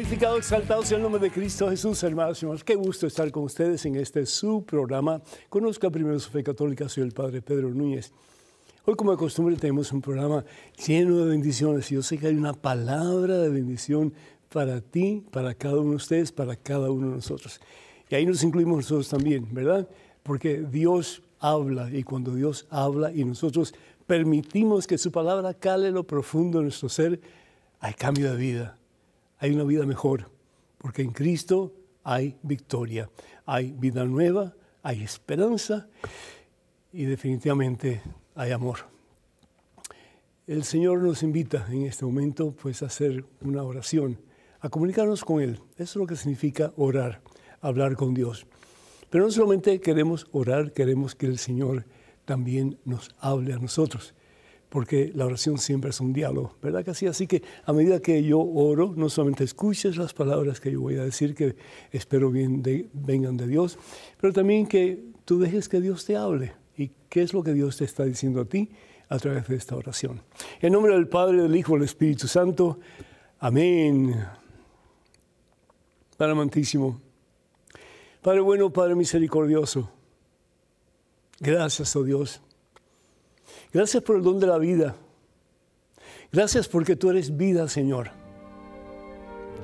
Glorificado, exaltado sea el nombre de Cristo Jesús, hermanos y hermanos. Qué gusto estar con ustedes en este su programa. Conozca primero su fe católica, soy el Padre Pedro Núñez. Hoy, como de costumbre, tenemos un programa lleno de bendiciones y yo sé que hay una palabra de bendición para ti, para cada uno de ustedes, para cada uno de nosotros. Y ahí nos incluimos nosotros también, ¿verdad? Porque Dios habla y cuando Dios habla y nosotros permitimos que su palabra cale lo profundo de nuestro ser, hay cambio de vida hay una vida mejor, porque en Cristo hay victoria, hay vida nueva, hay esperanza y definitivamente hay amor. El Señor nos invita en este momento pues a hacer una oración, a comunicarnos con Él. Eso es lo que significa orar, hablar con Dios. Pero no solamente queremos orar, queremos que el Señor también nos hable a nosotros porque la oración siempre es un diálogo, ¿verdad que sí? Así que a medida que yo oro, no solamente escuches las palabras que yo voy a decir, que espero bien vengan de Dios, pero también que tú dejes que Dios te hable. ¿Y qué es lo que Dios te está diciendo a ti a través de esta oración? En nombre del Padre, del Hijo, del Espíritu Santo. Amén. Padre amantísimo. Padre bueno, Padre misericordioso. Gracias, oh Dios Gracias por el don de la vida. Gracias porque tú eres vida, Señor.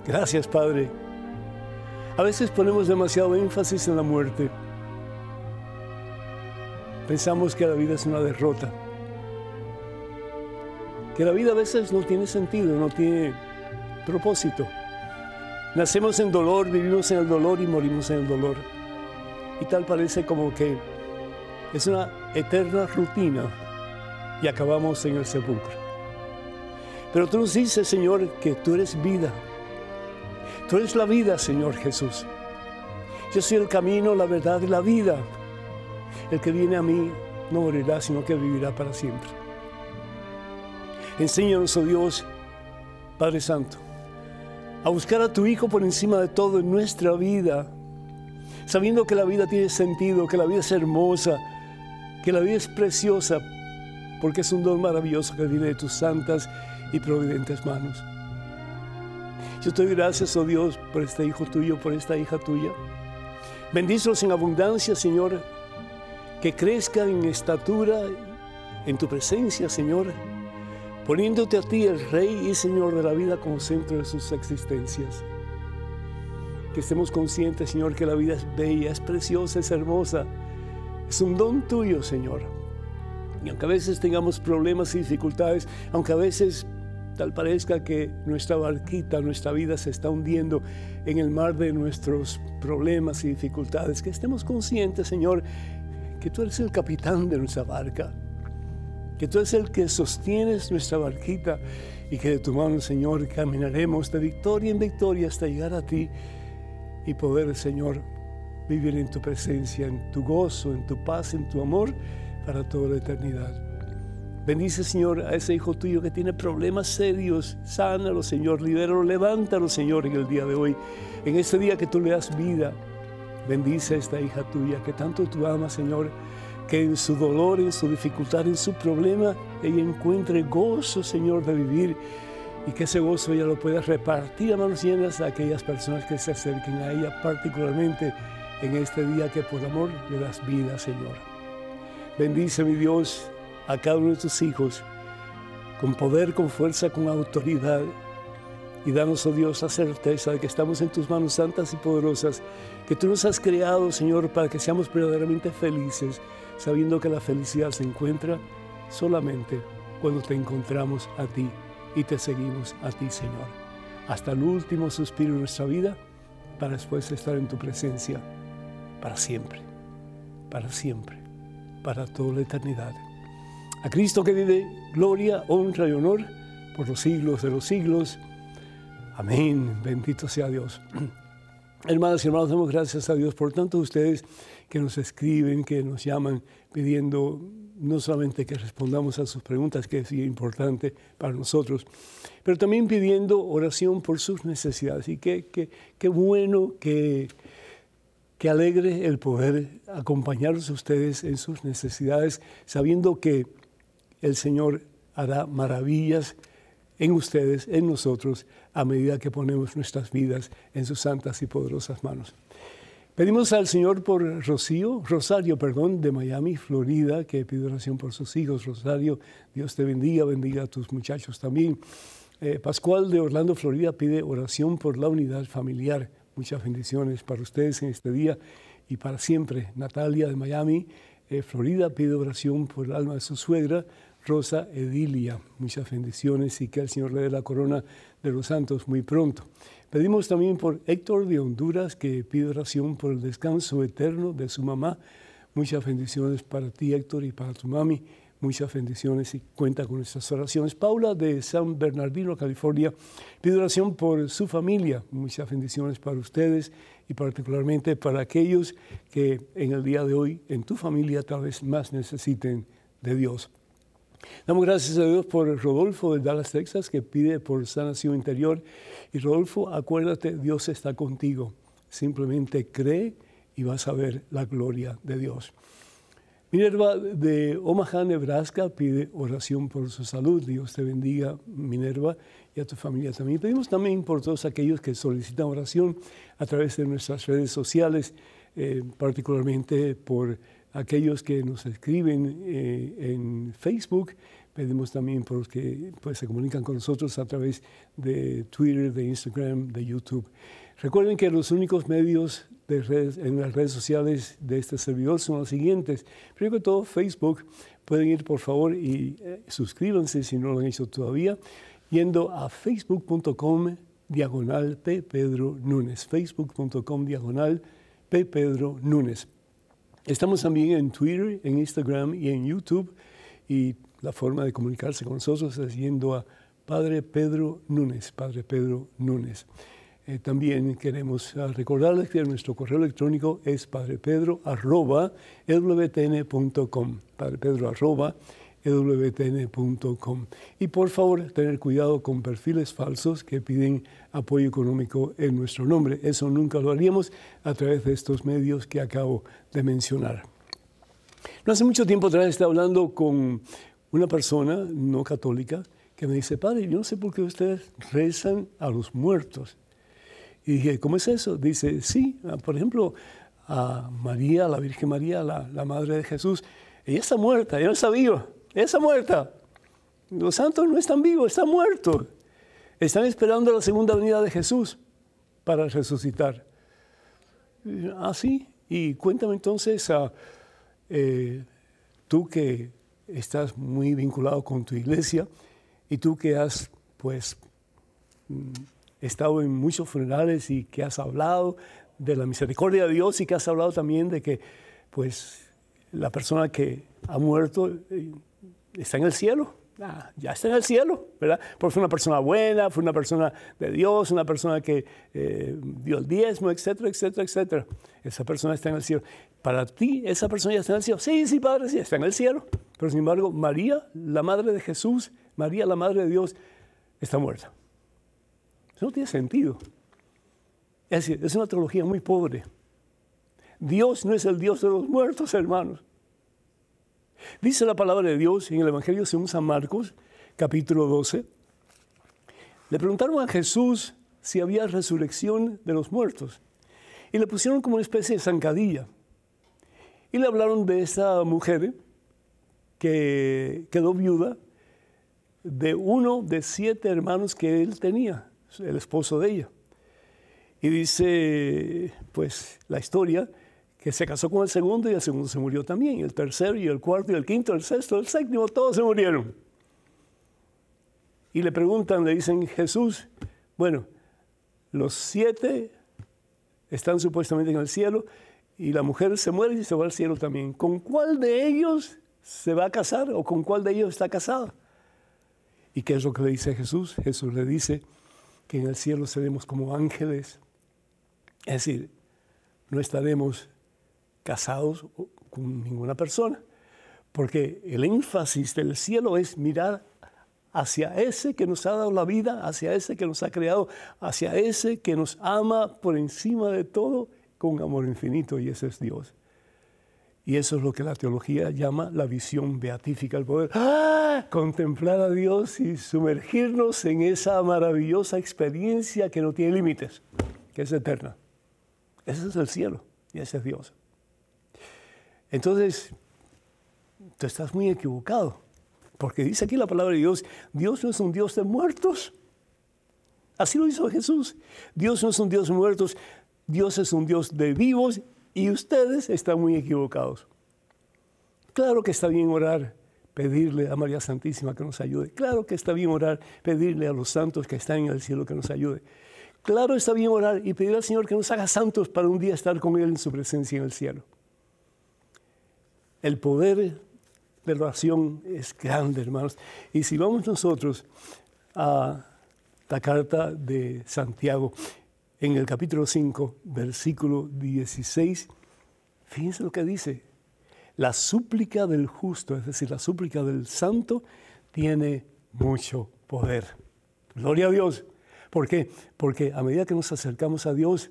Gracias, Padre. A veces ponemos demasiado énfasis en la muerte. Pensamos que la vida es una derrota. Que la vida a veces no tiene sentido, no tiene propósito. Nacemos en dolor, vivimos en el dolor y morimos en el dolor. Y tal parece como que es una eterna rutina y acabamos en el sepulcro. Pero tú nos dices, Señor, que tú eres vida. Tú eres la vida, Señor Jesús. Yo soy el camino, la verdad y la vida. El que viene a mí no morirá, sino que vivirá para siempre. Enséñanos, oh Dios, Padre Santo, a buscar a tu Hijo por encima de todo en nuestra vida, sabiendo que la vida tiene sentido, que la vida es hermosa, que la vida es preciosa, porque es un don maravilloso que viene de tus santas y providentes manos. Yo te doy gracias, oh Dios, por este hijo tuyo, por esta hija tuya. Bendícelos en abundancia, Señor, que crezcan en estatura, en tu presencia, Señor, poniéndote a ti, el Rey y Señor de la vida, como centro de sus existencias. Que estemos conscientes, Señor, que la vida es bella, es preciosa, es hermosa. Es un don tuyo, Señor aunque a veces tengamos problemas y dificultades, aunque a veces tal parezca que nuestra barquita, nuestra vida se está hundiendo en el mar de nuestros problemas y dificultades, que estemos conscientes, Señor, que tú eres el capitán de nuestra barca, que tú eres el que sostienes nuestra barquita y que de tu mano, Señor, caminaremos de victoria en victoria hasta llegar a ti y poder, Señor, vivir en tu presencia, en tu gozo, en tu paz, en tu amor para toda la eternidad. Bendice, Señor, a ese hijo tuyo que tiene problemas serios. Sánalo, Señor. Libéralo, levántalo, Señor, en el día de hoy. En este día que tú le das vida. Bendice a esta hija tuya que tanto tú amas, Señor. Que en su dolor, en su dificultad, en su problema, ella encuentre gozo, Señor, de vivir. Y que ese gozo ella lo pueda repartir a manos llenas a aquellas personas que se acerquen a ella, particularmente en este día que por amor le das vida, Señor. Bendice, mi Dios, a cada uno de tus hijos, con poder, con fuerza, con autoridad. Y danos, oh Dios, la certeza de que estamos en tus manos santas y poderosas, que tú nos has creado, Señor, para que seamos verdaderamente felices, sabiendo que la felicidad se encuentra solamente cuando te encontramos a ti y te seguimos a ti, Señor. Hasta el último suspiro de nuestra vida, para después estar en tu presencia, para siempre, para siempre para toda la eternidad. A Cristo que vive gloria, honra y honor por los siglos de los siglos. Amén. Bendito sea Dios. Hermanas y hermanos, damos gracias a Dios por tanto ustedes que nos escriben, que nos llaman pidiendo no solamente que respondamos a sus preguntas, que es importante para nosotros, pero también pidiendo oración por sus necesidades. Y qué, qué, qué bueno que Qué alegre el poder acompañarlos a ustedes en sus necesidades, sabiendo que el Señor hará maravillas en ustedes, en nosotros, a medida que ponemos nuestras vidas en sus santas y poderosas manos. Pedimos al Señor por Rocío, Rosario, perdón, de Miami, Florida, que pide oración por sus hijos. Rosario, Dios te bendiga, bendiga a tus muchachos también. Eh, Pascual de Orlando, Florida, pide oración por la unidad familiar. Muchas bendiciones para ustedes en este día y para siempre. Natalia de Miami, eh, Florida, pide oración por el alma de su suegra, Rosa Edilia. Muchas bendiciones y que el Señor le dé la corona de los santos muy pronto. Pedimos también por Héctor de Honduras, que pide oración por el descanso eterno de su mamá. Muchas bendiciones para ti, Héctor, y para tu mami. Muchas bendiciones y cuenta con estas oraciones. Paula de San Bernardino, California, pide oración por su familia. Muchas bendiciones para ustedes y particularmente para aquellos que en el día de hoy en tu familia tal vez más necesiten de Dios. Damos gracias a Dios por Rodolfo de Dallas, Texas, que pide por sanación interior. Y Rodolfo, acuérdate, Dios está contigo. Simplemente cree y vas a ver la gloria de Dios. Minerva de Omaha, Nebraska, pide oración por su salud. Dios te bendiga, Minerva, y a tu familia también. Pedimos también por todos aquellos que solicitan oración a través de nuestras redes sociales, eh, particularmente por aquellos que nos escriben eh, en Facebook. Pedimos también por los que pues, se comunican con nosotros a través de Twitter, de Instagram, de YouTube. Recuerden que los únicos medios en las redes sociales de este servidor son los siguientes. Primero que todo, Facebook. Pueden ir por favor y eh, suscríbanse si no lo han hecho todavía, yendo a facebook.com diagonal P. Pedro Núñez. Facebook.com diagonal P. Pedro Núñez. Estamos también en Twitter, en Instagram y en YouTube. Y la forma de comunicarse con nosotros es yendo a Padre Pedro Núñez. Padre Pedro Núñez. Eh, también queremos ah, recordarles que nuestro correo electrónico es padrepedro.com, padrepedro.com. Y por favor, tener cuidado con perfiles falsos que piden apoyo económico en nuestro nombre. Eso nunca lo haríamos a través de estos medios que acabo de mencionar. No hace mucho tiempo atrás estaba hablando con una persona no católica que me dice, padre, yo no sé por qué ustedes rezan a los muertos. Y dije, ¿cómo es eso? Dice, sí, ah, por ejemplo, a María, la Virgen María, la, Madre de Jesús, ella está muerta, ella no está viva, ella está muerta. Los santos no están vivos, están muertos. Están esperando la segunda venida de Jesús para resucitar. Ah, sí. Y cuéntame entonces, a, eh, tú que estás muy vinculado con tu iglesia y tú que has, pues, mm, estado en muchos funerales y que has hablado de la misericordia de Dios y que has hablado también de que pues la persona que ha muerto eh, está en el cielo. Ah, ya está en el cielo, ¿verdad? Porque fue una persona buena, fue una persona de Dios, una persona que eh, dio el diezmo, etcétera, etcétera, etcétera. Esa persona está en el cielo. Para ti, esa persona ya está en el cielo. Sí, sí, Padre, sí, está en el cielo. Pero sin embargo, María, la Madre de Jesús, María, la Madre de Dios, está muerta. Eso no tiene sentido. Es decir, es una teología muy pobre. Dios no es el Dios de los muertos, hermanos. Dice la palabra de Dios en el Evangelio según San Marcos, capítulo 12. Le preguntaron a Jesús si había resurrección de los muertos. Y le pusieron como una especie de zancadilla. Y le hablaron de esa mujer que quedó viuda de uno de siete hermanos que él tenía el esposo de ella. Y dice, pues, la historia, que se casó con el segundo y el segundo se murió también, el tercero y el cuarto y el quinto, el sexto, el séptimo, todos se murieron. Y le preguntan, le dicen, Jesús, bueno, los siete están supuestamente en el cielo y la mujer se muere y se va al cielo también. ¿Con cuál de ellos se va a casar o con cuál de ellos está casada? ¿Y qué es lo que le dice Jesús? Jesús le dice, que en el cielo seremos como ángeles. Es decir, no estaremos casados con ninguna persona, porque el énfasis del cielo es mirar hacia ese que nos ha dado la vida, hacia ese que nos ha creado, hacia ese que nos ama por encima de todo con amor infinito, y ese es Dios. Y eso es lo que la teología llama la visión beatífica, el poder ¡ah! contemplar a Dios y sumergirnos en esa maravillosa experiencia que no tiene límites, que es eterna. Ese es el cielo y ese es Dios. Entonces, tú estás muy equivocado, porque dice aquí la palabra de Dios, Dios no es un Dios de muertos. Así lo hizo Jesús. Dios no es un Dios de muertos, Dios es un Dios de vivos y ustedes están muy equivocados. Claro que está bien orar, pedirle a María Santísima que nos ayude. Claro que está bien orar, pedirle a los santos que están en el cielo que nos ayude. Claro está bien orar y pedir al Señor que nos haga santos para un día estar con Él en su presencia en el cielo. El poder de la oración es grande, hermanos. Y si vamos nosotros a la carta de Santiago, en el capítulo 5, versículo 16, fíjense lo que dice. La súplica del justo, es decir, la súplica del santo, tiene mucho poder. Gloria a Dios. ¿Por qué? Porque a medida que nos acercamos a Dios,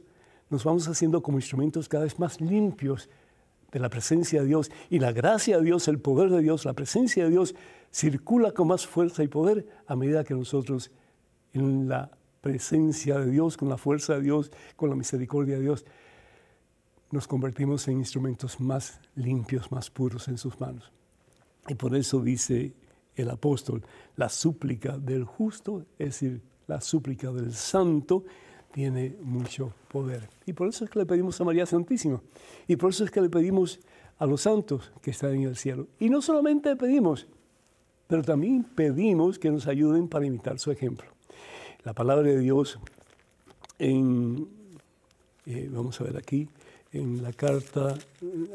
nos vamos haciendo como instrumentos cada vez más limpios de la presencia de Dios. Y la gracia de Dios, el poder de Dios, la presencia de Dios circula con más fuerza y poder a medida que nosotros en la presencia de Dios, con la fuerza de Dios, con la misericordia de Dios, nos convertimos en instrumentos más limpios, más puros en sus manos. Y por eso dice el apóstol, la súplica del justo, es decir, la súplica del santo tiene mucho poder. Y por eso es que le pedimos a María Santísima. Y por eso es que le pedimos a los santos que están en el cielo. Y no solamente pedimos, pero también pedimos que nos ayuden para imitar su ejemplo. La palabra de Dios en, eh, vamos a ver aquí, en la carta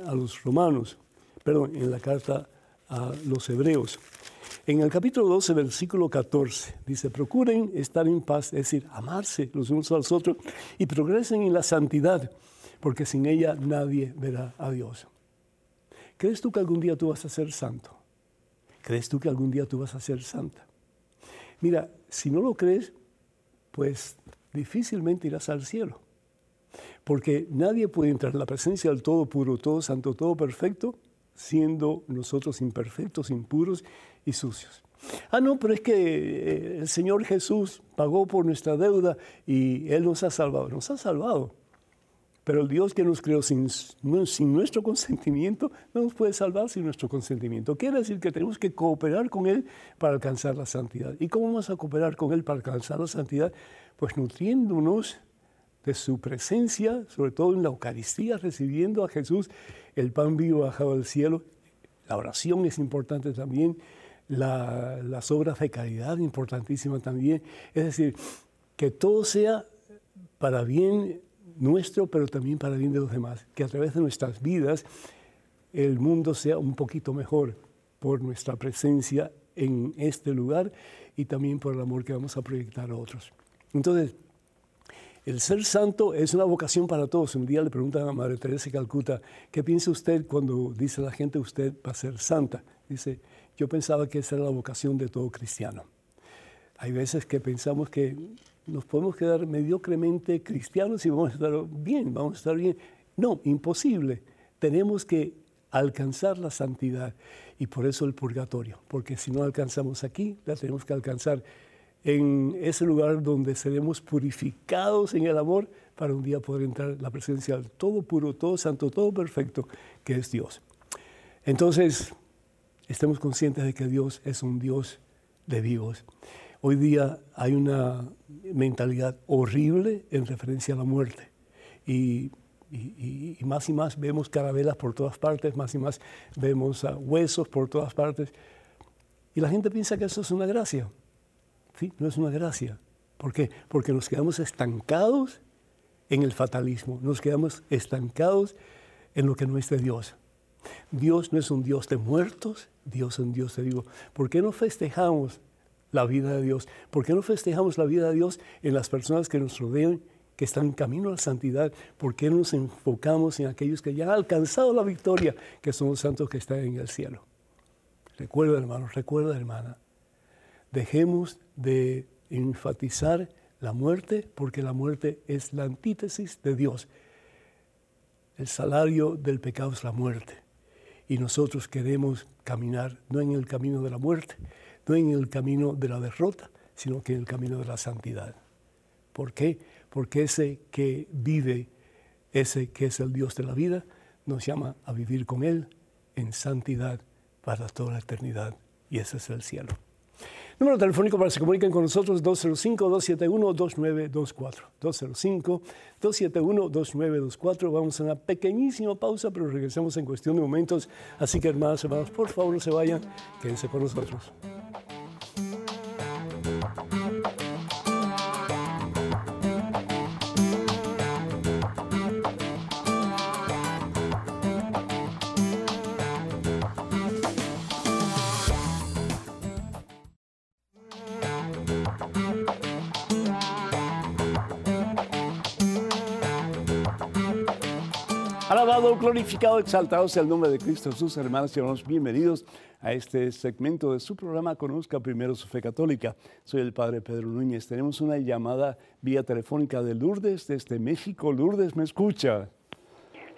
a los romanos, perdón, en la carta a los hebreos. En el capítulo 12, versículo 14, dice, procuren estar en paz, es decir, amarse los unos a los otros y progresen en la santidad, porque sin ella nadie verá a Dios. ¿Crees tú que algún día tú vas a ser santo? ¿Crees tú que algún día tú vas a ser santa? Mira, si no lo crees, pues difícilmente irás al cielo. Porque nadie puede entrar en la presencia del todo puro, todo santo, todo perfecto, siendo nosotros imperfectos, impuros y sucios. Ah, no, pero es que eh, el Señor Jesús pagó por nuestra deuda y Él nos ha salvado. Nos ha salvado. Pero el Dios que nos creó sin, sin, nuestro consentimiento no nos puede salvar sin nuestro consentimiento. Quiere decir que tenemos que cooperar con Él para alcanzar la santidad. ¿Y cómo vamos a cooperar con Él para alcanzar la santidad? Pues nutriéndonos de su presencia, sobre todo en la Eucaristía, recibiendo a Jesús el pan vivo bajado del cielo. La oración es importante también, las obras de caridad importantísimas también. Es decir, que todo sea para bien nuestro, pero también para bien de los demás. Que a través de nuestras vidas el mundo sea un poquito mejor por nuestra presencia en este lugar y también por el amor que vamos a proyectar a otros. Entonces, el ser santo es una vocación para todos. Un día le preguntan a Madre Teresa de Calcuta, ¿qué piensa usted cuando dice la gente usted va a ser santa? Dice, yo pensaba que esa era la vocación de todo cristiano. Hay veces que pensamos que nos podemos quedar mediocremente cristianos y vamos a estar bien, vamos a estar bien. No, imposible. Tenemos que alcanzar la santidad y por eso el purgatorio, porque si no alcanzamos aquí, la tenemos que alcanzar en ese lugar donde seremos purificados en el amor para un día poder entrar en la presencia del todo puro, todo santo, todo perfecto, que es Dios. Entonces, estemos conscientes de que Dios es un Dios de vivos. Hoy día hay una mentalidad horrible en referencia a la muerte. Y, más y más vemos carabelas por todas partes, más y más vemos huesos por todas partes. Y la gente piensa que eso es una gracia. ¿Sí? No es una gracia. ¿Por qué? Porque nos quedamos estancados en el fatalismo, nos quedamos estancados en lo que no es de Dios. Dios no es un Dios de muertos, Dios es un Dios de vivos. ¿Por qué no festejamos la vida de Dios? ¿Por qué no festejamos la vida de Dios en las personas que nos rodean, que están en camino a la santidad? ¿Por qué no nos enfocamos en aquellos que ya han alcanzado la victoria, que son los santos que están en el cielo? Recuerda, hermano, recuerda, hermana, dejemos de enfatizar la muerte, porque la muerte es la antítesis de Dios. El salario del pecado es la muerte. Y nosotros queremos caminar no en el camino de la muerte, no en el camino de la derrota, sino que en el camino de la santidad. ¿Por qué? Porque ese que vive, ese que es el Dios de la vida, nos llama a vivir con Él en santidad para toda la eternidad. Y ese es el cielo. Número telefónico para que se comuniquen con nosotros 205-271-2924. 205-271-2924. Vamos a una pequeñísima pausa, pero regresamos en cuestión de momentos. Así que hermanos, hermanos, por favor no se vayan, quédense con nosotros. Alabado, glorificado, exaltado sea el nombre de Cristo Jesús, hermanos y hermanos. Bienvenidos a este segmento de su programa Conozca Primero su Fe Católica. Soy el Padre Pedro Núñez. Tenemos una llamada vía telefónica de Lourdes desde México. Lourdes, ¿me escucha?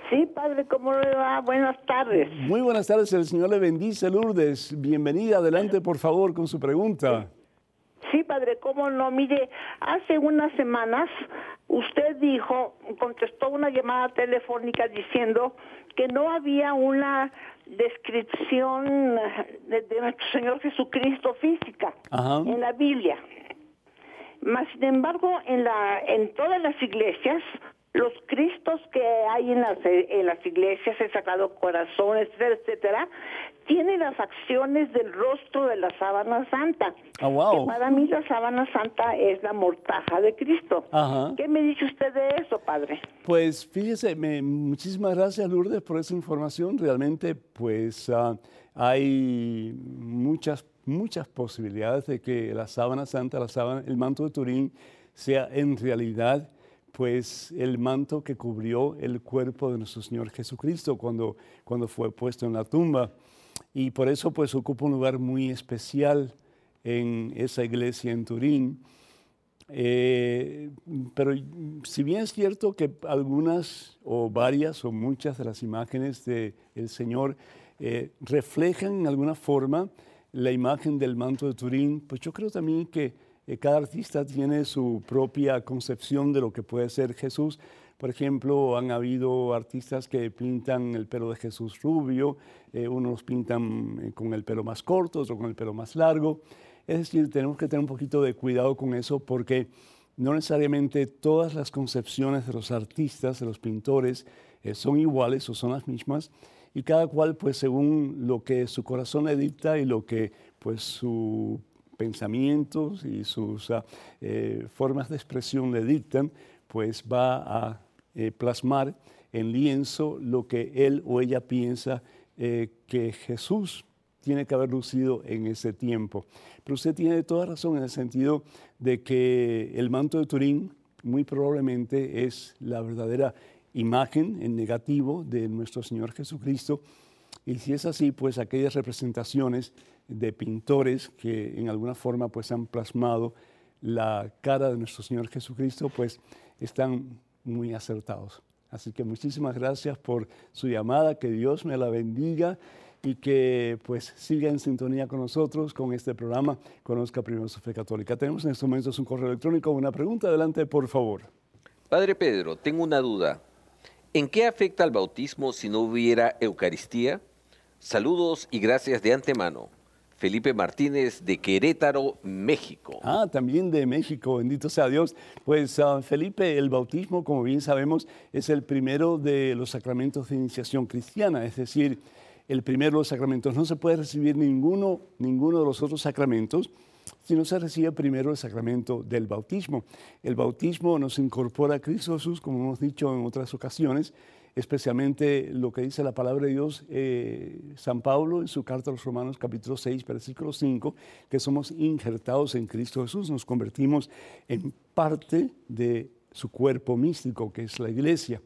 Sí, Padre, ¿cómo le va? Buenas tardes. Muy buenas tardes, el Señor le bendice, Lourdes. Bienvenida, adelante por favor con su pregunta. Sí, Padre, ¿cómo no? Mire, hace unas semanas usted dijo, contestó una llamada telefónica diciendo que no había una descripción de, nuestro Señor Jesucristo física en la Biblia. Mas, sin embargo, en, la, en todas las iglesias, los cristos hay en las, en las iglesias, el Sagrado Corazón, etcétera, etcétera, tiene las acciones del rostro de la sábana santa. Oh, para mí la sábana santa es la mortaja de Cristo. ¿Qué me dice usted de eso, padre? Pues fíjese, muchísimas gracias Lourdes por esa información. Realmente, pues ah, hay muchas, muchas posibilidades de que la sábana santa, la sábana, el manto de Turín, sea en realidad pues el manto que cubrió el cuerpo de nuestro Señor Jesucristo cuando, cuando fue puesto en la tumba y por eso pues ocupa un lugar muy especial en esa iglesia en Turín. Eh, pero si bien es cierto que algunas o varias o muchas de las imágenes del Señor eh, reflejan en alguna forma la imagen del manto de Turín, pues yo creo también que cada artista tiene su propia concepción de lo que puede ser Jesús. Por ejemplo, han habido artistas que pintan el pelo de Jesús rubio, eh, unos pintan eh, con el pelo más corto, otros con el pelo más largo. Es decir, tenemos que tener un poquito de cuidado con eso porque no necesariamente todas las concepciones de los artistas, de los pintores, eh, son iguales o son las mismas y cada cual, pues según lo que su corazón le dicta y lo que pues sus pensamientos y sus ah, formas de expresión le dictan, pues va a eh, plasmar en lienzo lo que él o ella piensa eh, que Jesús tiene que haber lucido en ese tiempo. Pero usted tiene toda razón en el sentido de que el manto de Turín muy probablemente es la verdadera imagen en negativo de nuestro Señor Jesucristo. Y si es así, pues aquellas representaciones de pintores que en alguna forma pues han plasmado la cara de nuestro Señor Jesucristo, pues están muy acertados. Así que muchísimas gracias por su llamada, que Dios me la bendiga y que pues siga en sintonía con nosotros con este programa Conozca Primero su Fe Católica. Tenemos en estos momentos un correo electrónico, una pregunta, adelante por favor. Padre Pedro, tengo una duda. ¿En qué afecta el bautismo si no hubiera Eucaristía? Saludos y gracias de antemano. Felipe Martínez de Querétaro, México. Ah, también de México, bendito sea Dios. Pues ah, Felipe, el bautismo, como bien sabemos, es el primero de los sacramentos de iniciación cristiana, es decir, el primero de los sacramentos. No se puede recibir ninguno, ninguno de los otros sacramentos si no se recibe primero el sacramento del bautismo. El bautismo nos incorpora a Cristo Jesús, como hemos dicho en otras ocasiones, especialmente lo que dice la palabra de Dios, eh, San Pablo en su carta a los Romanos capítulo 6, versículo 5, que somos injertados en Cristo Jesús, nos convertimos en parte de su cuerpo místico, que es la iglesia.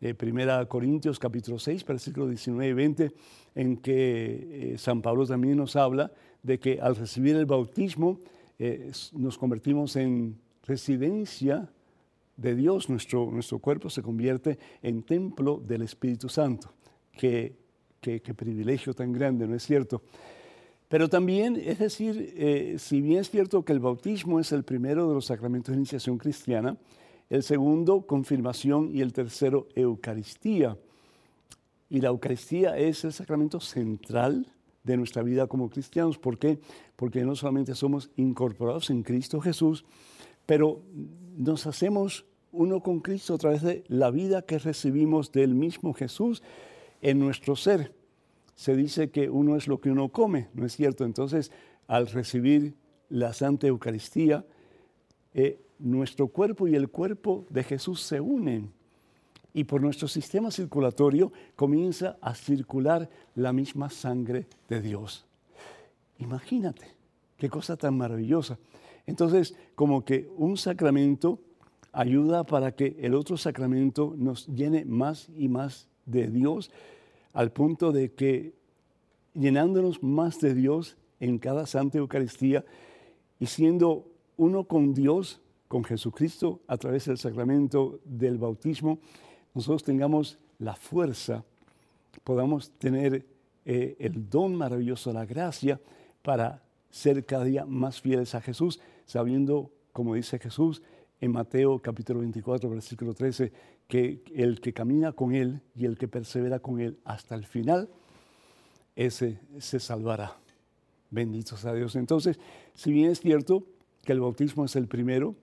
Eh, primera Corintios capítulo 6, versículo 19 y 20, en que eh, San Pablo también nos habla de que al recibir el bautismo nos convertimos en residencia de Dios, nuestro, nuestro cuerpo se convierte en templo del Espíritu Santo, que qué, privilegio tan grande, ¿no es cierto? Pero también, es decir, eh, si bien es cierto que el bautismo es el primero de los sacramentos de iniciación cristiana, el segundo, confirmación, y el tercero, Eucaristía. Y la Eucaristía es el sacramento central de nuestra vida como cristianos. ¿Por qué? Porque no solamente somos incorporados en Cristo Jesús, pero nos hacemos uno con Cristo a través de la vida que recibimos del mismo Jesús en nuestro ser. Se dice que uno es lo que uno come, ¿no es cierto? Entonces, al recibir la Santa Eucaristía, eh, nuestro cuerpo y el cuerpo de Jesús se unen y por nuestro sistema circulatorio comienza a circular la misma sangre de Dios. Imagínate, qué cosa tan maravillosa. Entonces, como que un sacramento ayuda para que el otro sacramento nos llene más y más de Dios, al punto de que llenándonos más de Dios en cada Santa Eucaristía y siendo uno con Dios, con Jesucristo, a través del sacramento del bautismo, nosotros tengamos la fuerza, podamos tener eh, el don maravilloso, la gracia, para ser cada día más fieles a Jesús, sabiendo, como dice Jesús en Mateo capítulo 24, versículo 13, que el que camina con Él y el que persevera con Él hasta el final, ese se salvará. Benditos a Dios. Entonces, si bien es cierto que el bautismo es el primero,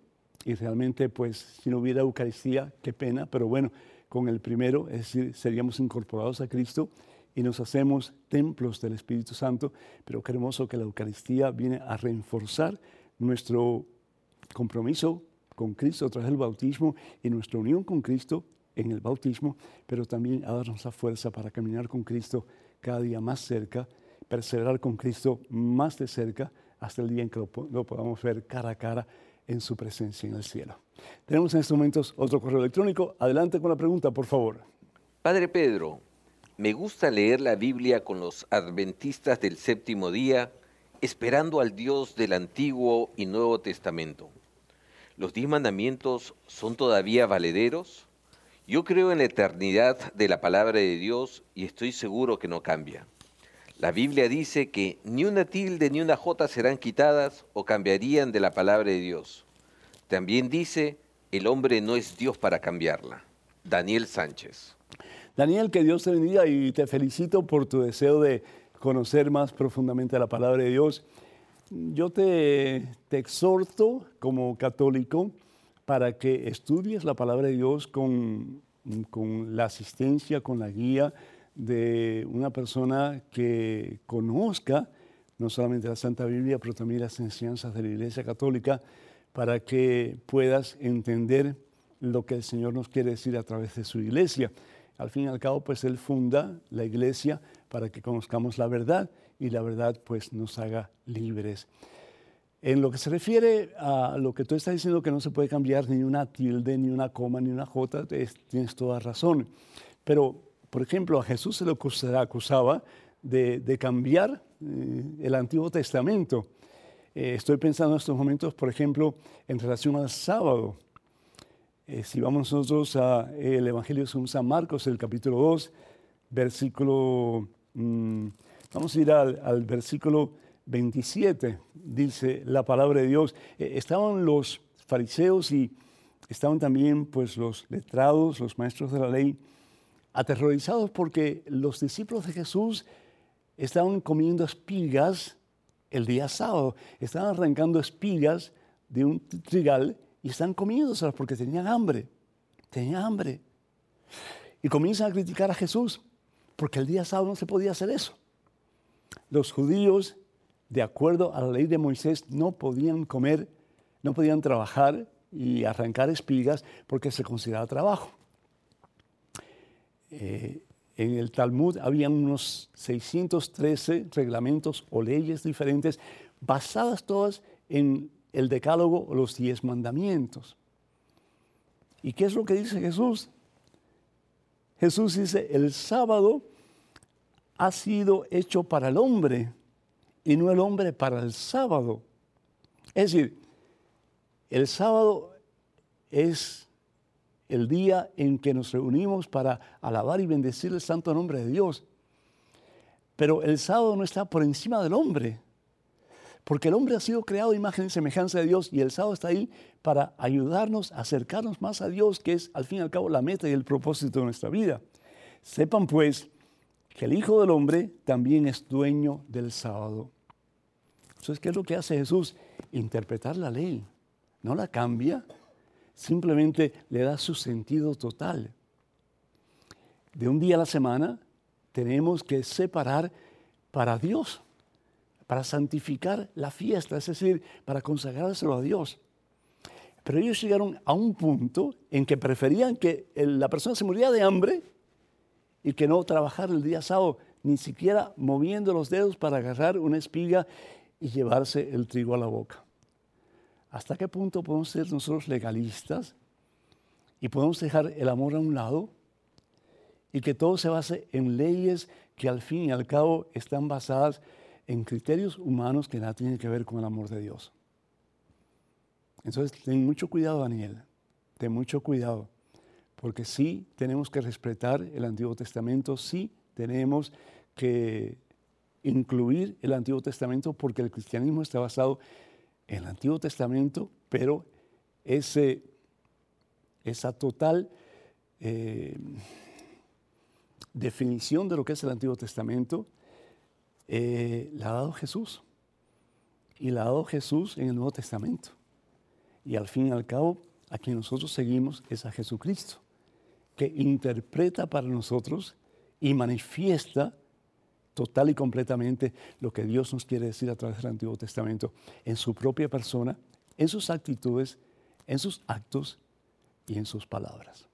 y realmente pues si no hubiera Eucaristía, qué pena, pero bueno, con el primero, es decir, seríamos incorporados a Cristo y nos hacemos templos del Espíritu Santo, pero qué hermoso que la Eucaristía viene a reforzar nuestro compromiso con Cristo a través del bautismo y nuestra unión con Cristo en el bautismo, pero también a darnos la fuerza para caminar con Cristo cada día más cerca, perseverar con Cristo más de cerca hasta el día en que lo, lo podamos ver cara a cara en su presencia en el cielo. Tenemos en estos momentos otro correo electrónico. Adelante con la pregunta, por favor. Padre Pedro, me gusta leer la Biblia con los adventistas del séptimo día, esperando al Dios del Antiguo y Nuevo Testamento. ¿Los diez mandamientos son todavía valederos? Yo creo en la eternidad de la palabra de Dios y estoy seguro que no cambia. La Biblia dice que ni una tilde ni una jota serán quitadas o cambiarían de la palabra de Dios. También dice, el hombre no es Dios para cambiarla. Daniel Sánchez. Daniel, que Dios te bendiga y te felicito por tu deseo de conocer más profundamente la palabra de Dios. Yo te, exhorto como católico para que estudies la palabra de Dios con, con la asistencia, con la guía, de una persona que conozca no solamente la Santa Biblia, pero también las enseñanzas de la Iglesia Católica, para que puedas entender lo que el Señor nos quiere decir a través de su iglesia. Al fin y al cabo, pues Él funda la iglesia para que conozcamos la verdad y la verdad pues nos haga libres. En lo que se refiere a lo que tú estás diciendo que no se puede cambiar ni una tilde, ni una coma, ni una jota, tienes toda razón. Pero por ejemplo, a Jesús se le acusaba de, cambiar eh, el Antiguo Testamento. Eh, estoy pensando en estos momentos, por ejemplo, en relación al sábado. Eh, si vamos nosotros al Evangelio de San Marcos, el capítulo 2, versículo, mm, vamos a ir al, versículo 27, dice la palabra de Dios. estaban los fariseos y estaban también pues los letrados, los maestros de la ley, aterrorizados porque los discípulos de Jesús estaban comiendo espigas el día sábado, estaban arrancando espigas de un trigal y están comiéndoselas porque tenían hambre, tenían hambre. Y comienzan a criticar a Jesús porque el día sábado no se podía hacer eso. Los judíos, de acuerdo a la ley de Moisés, no podían comer, no podían trabajar y arrancar espigas porque se consideraba trabajo. Eh, en el Talmud había unos 613 reglamentos o leyes diferentes, basadas todas en el decálogo o los diez mandamientos. ¿Y qué es lo que dice Jesús? Jesús dice, el sábado ha sido hecho para el hombre y no el hombre para el sábado. Es decir, el sábado es el día en que nos reunimos para alabar y bendecir el santo nombre de Dios. Pero el sábado no está por encima del hombre. Porque el hombre ha sido creado imagen y semejanza de Dios y el sábado está ahí para ayudarnos a acercarnos más a Dios, que es al fin y al cabo la meta y el propósito de nuestra vida. Sepan pues que el Hijo del Hombre también es dueño del sábado. Entonces, ¿qué es lo que hace Jesús? Interpretar la ley. No la cambia, simplemente le da su sentido total. De un día a la semana tenemos que separar para Dios para santificar la fiesta, es decir, para consagrárselo a Dios. Pero ellos llegaron a un punto en que preferían que la persona se muriera de hambre y que no trabajar el día sábado, ni siquiera moviendo los dedos para agarrar una espiga y llevarse el trigo a la boca. ¿Hasta qué punto podemos ser nosotros legalistas y podemos dejar el amor a un lado y que todo se base en leyes que al fin y al cabo están basadas en criterios humanos que nada tienen que ver con el amor de Dios. Entonces, ten mucho cuidado, Daniel, ten mucho cuidado, porque sí tenemos que respetar el Antiguo Testamento, sí tenemos que incluir el Antiguo Testamento, porque el cristianismo está basado en el Antiguo Testamento, pero esa total eh, definición de lo que es el Antiguo Testamento eh, la ha dado Jesús. Y la ha dado Jesús en el Nuevo Testamento. Y al fin y al cabo, a quien nosotros seguimos es a Jesucristo, que interpreta para nosotros y manifiesta total y completamente lo que Dios nos quiere decir a través del Antiguo Testamento, en su propia persona, en sus actitudes, en sus actos y en sus palabras.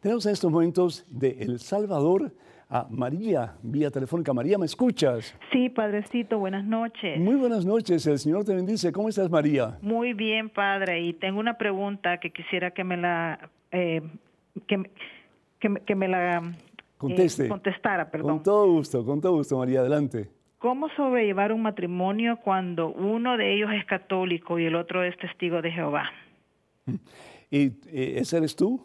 Tenemos en estos momentos de El Salvador a María vía telefónica. María, ¿me escuchas? Sí, Padrecito, buenas noches. Muy buenas noches, el Señor te bendice. ¿Cómo estás, María? Muy bien, Padre, y tengo una pregunta que quisiera que me la... Eh, que, que, me la... Eh, contestara, perdón. Con todo gusto, con todo gusto, María, adelante. ¿Cómo sobrellevar un matrimonio cuando uno de ellos es católico y el otro es testigo de Jehová? ¿Y, y eh, ese eres tú?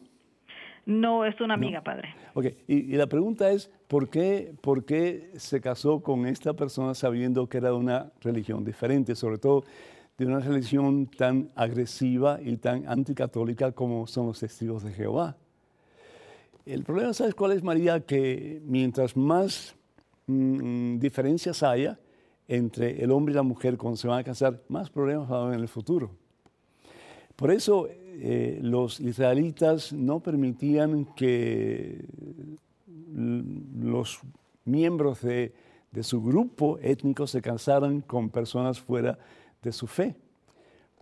No, es una amiga, padre. Ok, y, la pregunta es, ¿por qué, ¿por qué se casó con esta persona sabiendo que era de una religión diferente, sobre todo de una religión tan agresiva y tan anticatólica como son los testigos de Jehová? El problema, ¿sabes cuál es, María? Que mientras más mm, diferencias haya entre el hombre y la mujer cuando se van a casar, más problemas van a haber en el futuro. Por eso eh, los israelitas no permitían que los miembros de, su grupo étnico se casaran con personas fuera de su fe.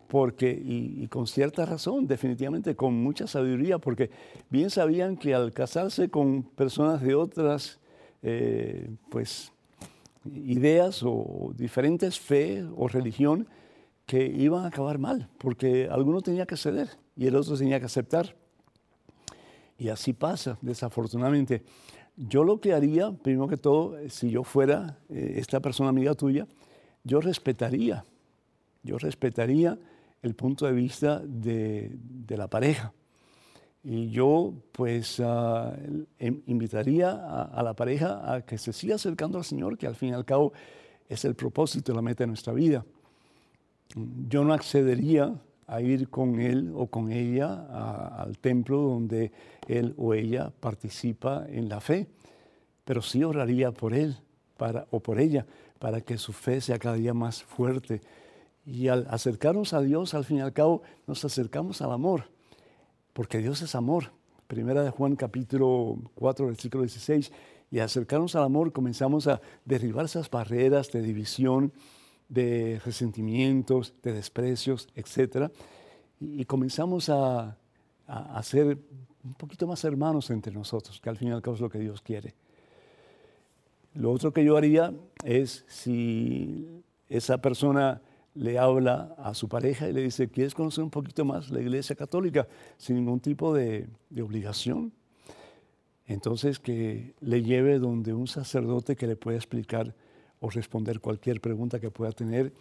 Porque, y, con cierta razón, definitivamente con mucha sabiduría, porque bien sabían que al casarse con personas de otras eh, pues, ideas o diferentes fe o religión, que iban a acabar mal, porque alguno tenía que ceder y el otro tenía que aceptar. Y así pasa, desafortunadamente. Yo lo que haría, primero que todo, si yo fuera eh, esta persona amiga tuya, yo respetaría, yo respetaría el punto de vista de, la pareja. Y yo, pues, ah, em, invitaría a, la pareja a que se siga acercando al Señor, que al fin y al cabo es el propósito la meta de nuestra vida. Yo no accedería a ir con él o con ella al templo donde él o ella participa en la fe, pero sí oraría por él para, o por ella para que su fe sea cada día más fuerte. Y al acercarnos a Dios, al fin y al cabo, nos acercamos al amor, porque Dios es amor. Primera de Juan capítulo 4, versículo 16. Y al acercarnos al amor comenzamos a derribar esas barreras de división, de resentimientos, de desprecios, etc. Y, comenzamos a, a, ser un poquito más hermanos entre nosotros, que al fin y al cabo es lo que Dios quiere. Lo otro que yo haría es si esa persona le habla a su pareja y le dice, ¿quieres conocer un poquito más la Iglesia Católica? Sin ningún tipo de, de obligación. Entonces que le lleve donde un sacerdote que le pueda explicar o responder cualquier pregunta que pueda tener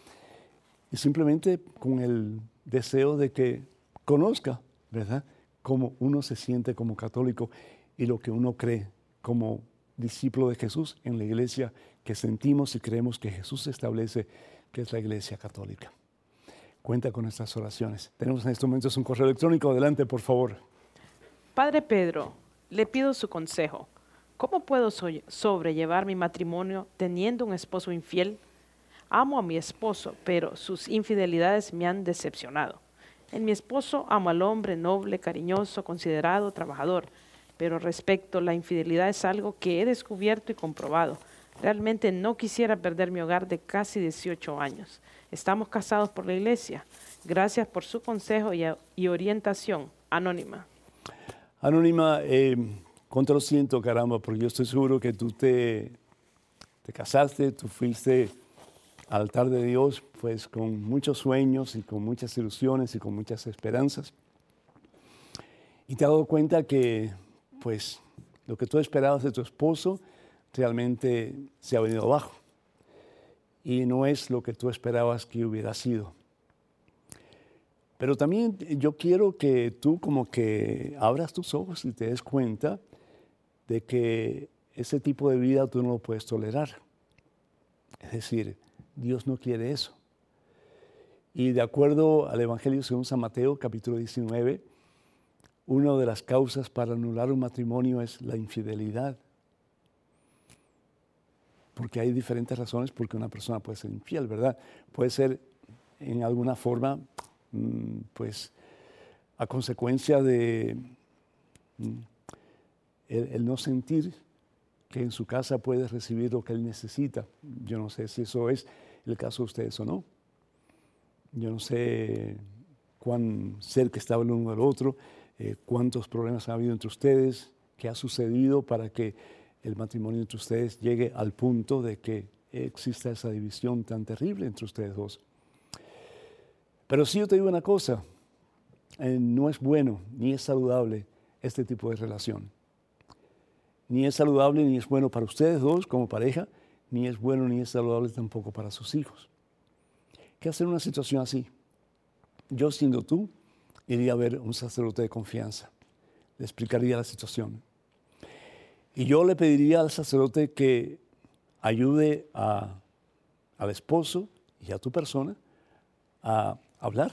y simplemente con el deseo de que conozca, ¿verdad?, cómo uno se siente como católico y lo que uno cree como discípulo de Jesús en la iglesia que sentimos y creemos que Jesús establece, que es la iglesia católica. Cuenta con nuestras oraciones. Tenemos en estos momentos un correo electrónico. Adelante, por favor. Padre Pedro, le pido su consejo. ¿Cómo puedo sobrellevar mi matrimonio teniendo un esposo infiel? Amo a mi esposo, pero sus infidelidades me han decepcionado. En mi esposo amo al hombre noble, cariñoso, considerado, trabajador, pero respecto a la infidelidad es algo que he descubierto y comprobado. Realmente no quisiera perder mi hogar de casi 18 años. Estamos casados por la iglesia. Gracias por su consejo y, orientación. Anónima. Anónima, eh, lo siento, caramba, porque yo estoy seguro que tú te, te casaste, tú fuiste al altar de Dios, pues con muchos sueños y con muchas ilusiones y con muchas esperanzas. Y te has dado cuenta que, pues, lo que tú esperabas de tu esposo realmente se ha venido abajo. Y no es lo que tú esperabas que hubiera sido. Pero también yo quiero que tú como que abras tus ojos y te des cuenta de que ese tipo de vida tú no lo puedes tolerar. Es decir, Dios no quiere eso. Y de acuerdo al Evangelio según San Mateo, capítulo 19, una de las causas para anular un matrimonio es la infidelidad. Porque hay diferentes razones por que una persona puede ser infiel, ¿verdad? Puede ser en alguna forma, mm, pues, a consecuencia de mm, el, no sentir que en su casa puede recibir lo que él necesita. Yo no sé si eso es el caso de ustedes o no. Yo no sé cuán cerca estaba el uno del otro, eh, cuántos problemas ha habido entre ustedes, qué ha sucedido para que el matrimonio entre ustedes llegue al punto de que exista esa división tan terrible entre ustedes dos. Pero sí yo te digo una cosa, eh, no es bueno ni es saludable este tipo de relación. Ni es saludable ni es bueno para ustedes dos como pareja, ni es bueno ni es saludable tampoco para sus hijos. ¿Qué hacer en una situación así? Yo siendo tú, iría a ver un sacerdote de confianza. Le explicaría la situación. Y yo le pediría al sacerdote que ayude a, al esposo y a tu persona a hablar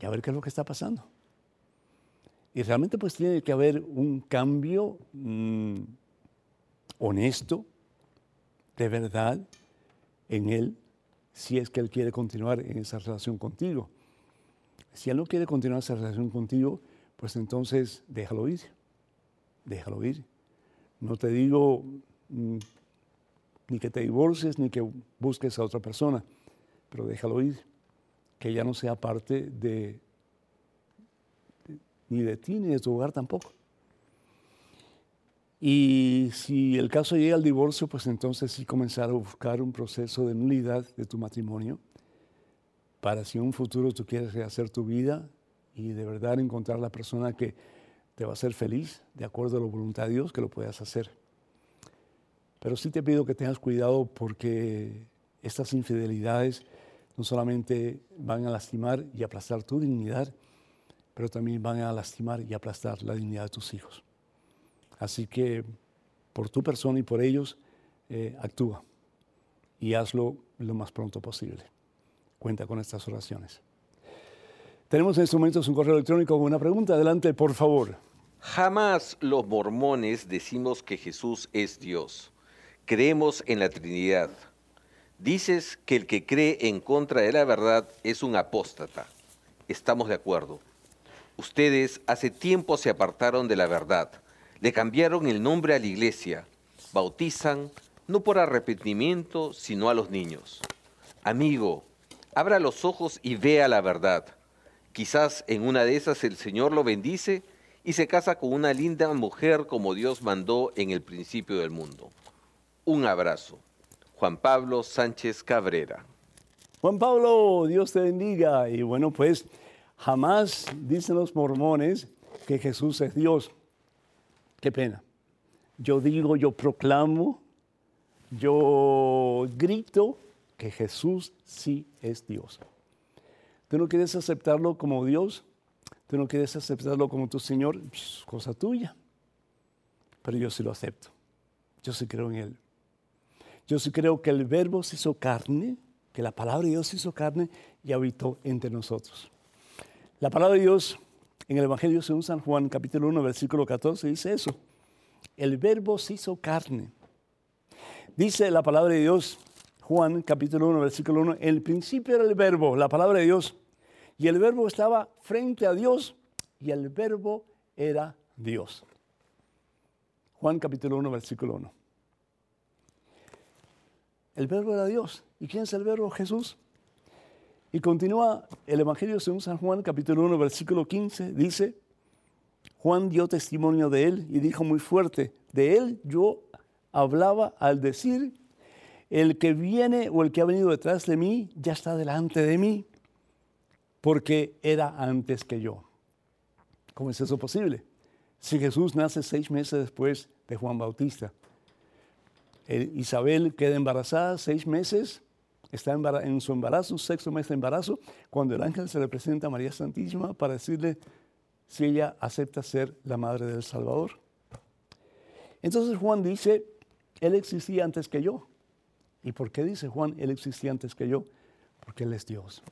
y a ver qué es lo que está pasando. Y realmente pues tiene que haber un cambio mm, honesto, de verdad, en él, si es que él quiere continuar en esa relación contigo. Si él no quiere continuar esa relación contigo, pues entonces déjalo ir, déjalo ir. No te digo mm, ni que te divorcies ni que busques a otra persona, pero déjalo ir, que ya no sea parte de ni de ti ni de tu hogar tampoco. Y si el caso llega al divorcio, pues entonces sí comenzar a buscar un proceso de nulidad de tu matrimonio para si en un futuro tú quieres rehacer tu vida y de verdad encontrar la persona que te va a hacer feliz, de acuerdo a la voluntad de Dios, que lo puedas hacer. Pero sí te pido que tengas cuidado porque estas infidelidades no solamente van a lastimar y aplastar tu dignidad, pero también van a lastimar y aplastar la dignidad de tus hijos. Así que por tu persona y por ellos, eh, actúa y hazlo lo más pronto posible. Cuenta con estas oraciones. Tenemos en estos momentos un correo electrónico con una pregunta. Adelante, por favor. Jamás los mormones decimos que Jesús es Dios. Creemos en la Trinidad. Dices que el que cree en contra de la verdad es un apóstata. Estamos de acuerdo. Ustedes hace tiempo se apartaron de la verdad, le cambiaron el nombre a la iglesia, bautizan no por arrepentimiento, sino a los niños. Amigo, abra los ojos y vea la verdad. Quizás en una de esas el Señor lo bendice y se casa con una linda mujer como Dios mandó en el principio del mundo. Un abrazo. Juan Pablo Sánchez Cabrera. Juan Pablo, Dios te bendiga. Y bueno, pues Jamás dicen los mormones que Jesús es Dios. Qué pena. Yo digo, yo proclamo, yo grito que Jesús sí es Dios. ¿Tú no quieres aceptarlo como Dios? ¿Tú no quieres aceptarlo como tu Señor? cosa tuya. Pero yo sí lo acepto. Yo sí creo en Él. Yo sí creo que el verbo se hizo carne, que la palabra de Dios se hizo carne y habitó entre nosotros. La palabra de Dios en el Evangelio según San Juan, capítulo 1, versículo 14, dice eso. El verbo se hizo carne. Dice la palabra de Dios, Juan, capítulo 1, versículo 1, el principio era el verbo, la palabra de Dios. Y el verbo estaba frente a Dios y el verbo era Dios. Juan capítulo 1, versículo 1. El verbo era Dios. ¿Y quién es el verbo? Jesús. Y continúa el Evangelio según San Juan, capítulo 1, versículo 15, dice, Juan dio testimonio de él y dijo muy fuerte, de él yo hablaba al decir, el que viene o el que ha venido detrás de mí ya está delante de mí, porque era antes que yo. ¿Cómo es eso posible? Si Jesús nace seis meses después de Juan Bautista, Isabel queda embarazada seis meses, está en su embarazo, sexto mes de embarazo, cuando el ángel se le presenta a María Santísima para decirle si ella acepta ser la madre del Salvador. Entonces Juan dice, Él existía antes que yo. ¿Y por qué dice Juan, Él existía antes que yo? Porque Él es Dios.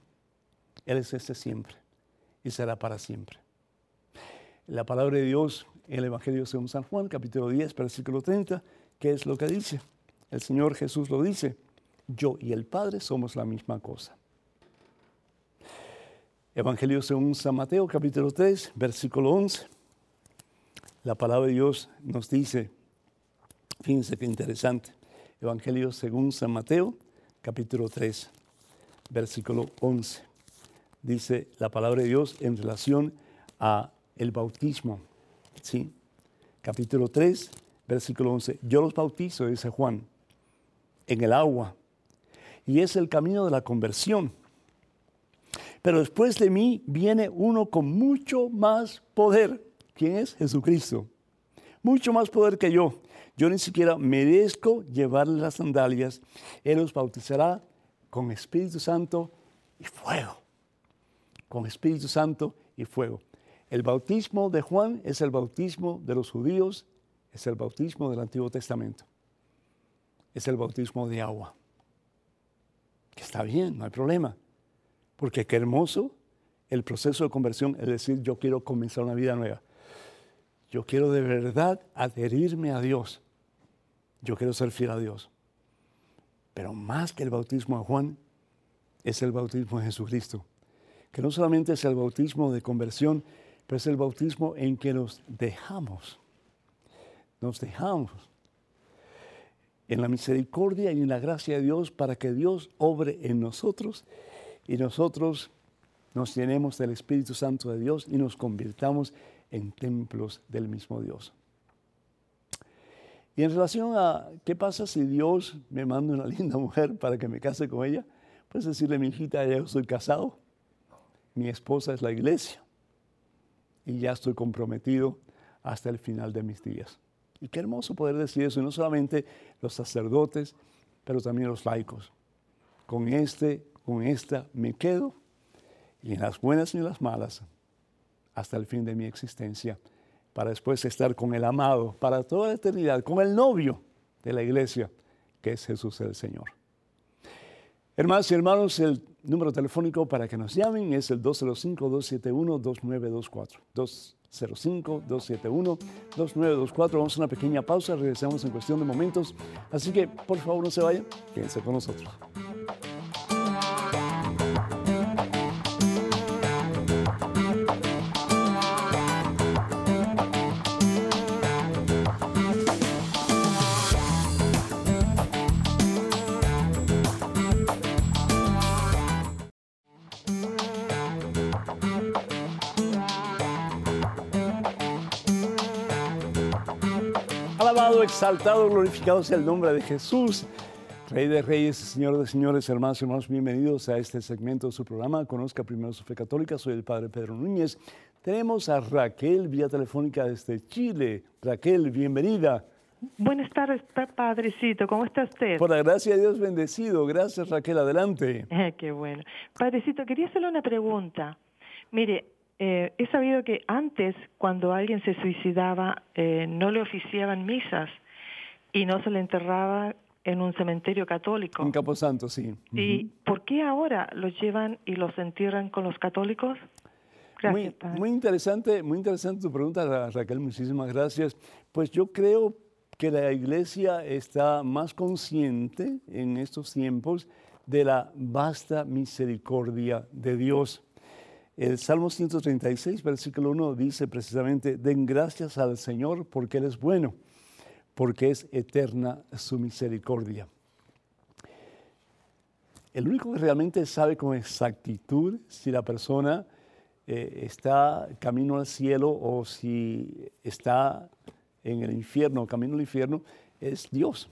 Él es este siempre y será para siempre. La palabra de Dios en el Evangelio según San Juan, capítulo 10, versículo 30, ¿qué es lo que dice? El Señor Jesús lo dice, yo y el Padre somos la misma cosa. Evangelio según San Mateo, capítulo 3, versículo 11. La palabra de Dios nos dice, fíjense qué interesante, Evangelio según San Mateo, capítulo 3, versículo 11. Dice la palabra de Dios en relación a el bautismo. ¿sí? Capítulo 3, versículo 11. Yo los bautizo, dice Juan, en el agua. Y es el camino de la conversión. Pero después de mí viene uno con mucho más poder. ¿Quién es? Jesucristo. Mucho más poder que yo. Yo ni siquiera merezco llevarle las sandalias. Él los bautizará con Espíritu Santo y fuego. Con Espíritu Santo y fuego. El bautismo de Juan es el bautismo de los judíos, es el bautismo del Antiguo Testamento. Es el bautismo de agua. Que está bien, no hay problema. Porque qué hermoso el proceso de conversión, es decir, yo quiero comenzar una vida nueva. Yo quiero de verdad adherirme a Dios. Yo quiero ser fiel a Dios. Pero más que el bautismo de Juan, es el bautismo de Jesucristo. Que no solamente es el bautismo de conversión, pero es el bautismo en que nos dejamos. Nos dejamos en la misericordia y en la gracia de Dios para que Dios obre en nosotros y nosotros nos llenemos del Espíritu Santo de Dios y nos convirtamos en templos del mismo Dios. Y en relación a qué pasa si Dios me manda una linda mujer para que me case con ella, pues decirle, mi hijita, ya soy casado, mi esposa es la iglesia y ya estoy comprometido hasta el final de mis días. Y qué hermoso poder decir eso, y no solamente los sacerdotes, pero también los laicos. Con este con esta me quedo y en las buenas y en las malas hasta el fin de mi existencia, para después estar con el amado para toda la eternidad, con el novio de la iglesia, que es Jesús el Señor. Hermanos y hermanos, el número telefónico para que nos llamen es el 205-271-2924. 205-271-2924. Vamos a una pequeña pausa, regresamos en cuestión de momentos. Así que, por favor, no se vayan, quédense con nosotros. Exaltado, glorificado sea el nombre de Jesús. Rey de Reyes, Señor de Señores, hermanos y hermanos, bienvenidos a este segmento de su programa. Conozca primero su fe católica. Soy el Padre Pedro Núñez. Tenemos a Raquel vía telefónica desde Chile. Raquel, bienvenida. Buenas tardes, Padrecito. ¿Cómo está usted? Por la gracia de Dios, bendecido. Gracias, Raquel. Adelante. qué bueno. Padrecito, quería hacerle una pregunta. Mire, eh, he sabido que antes, cuando alguien se suicidaba, eh, no le oficiaban misas y no se le enterraba en un cementerio católico. En Camposanto, sí. ¿Y por qué ahora los llevan y los entierran con los católicos? Gracias, Muy, muy interesante, muy interesante tu pregunta, Ra- Raquel. Muchísimas gracias. Pues yo creo que la iglesia está más consciente en estos tiempos de la vasta misericordia de Dios. El Salmo 136, versículo 1 dice precisamente, den gracias al Señor porque Él es bueno, porque es eterna su misericordia. El único que realmente sabe con exactitud si la persona eh, está camino al cielo o si está en el infierno, camino al infierno, es Dios.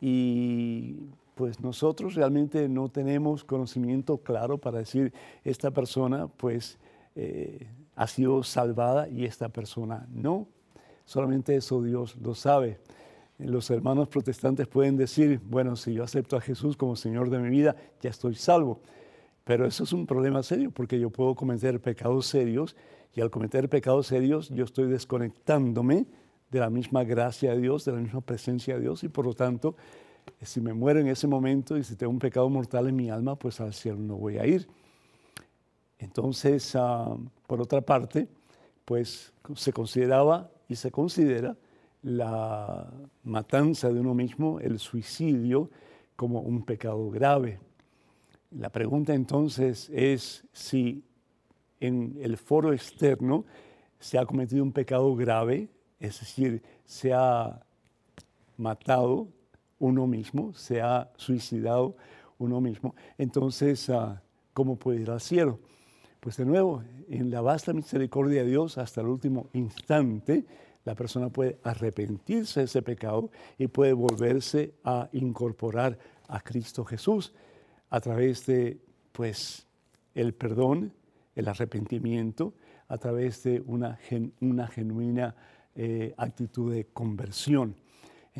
Y pues nosotros realmente no tenemos conocimiento claro para decir esta persona pues eh, ha sido salvada y esta persona no. Solamente eso Dios lo sabe. Los hermanos protestantes pueden decir, bueno, si yo acepto a Jesús como Señor de mi vida, ya estoy salvo. Pero eso es un problema serio porque yo puedo cometer pecados serios y al cometer pecados serios yo estoy desconectándome de la misma gracia de Dios, de la misma presencia de Dios y por lo tanto, si me muero en ese momento y si tengo un pecado mortal en mi alma, pues al cielo no voy a ir. Entonces, ah, por otra parte, pues se consideraba y se considera la matanza de uno mismo, el suicidio, como un pecado grave. La pregunta entonces es si en el foro externo se ha cometido un pecado grave, es decir, se ha matado uno mismo, se ha suicidado uno mismo, entonces, ah, ¿cómo puede ir al cielo? Pues de nuevo, en la vasta misericordia de Dios, hasta el último instante, la persona puede arrepentirse de ese pecado y puede volverse a incorporar a Cristo Jesús a través de, pues, el perdón, el arrepentimiento, a través de una, una genuina eh, actitud de conversión.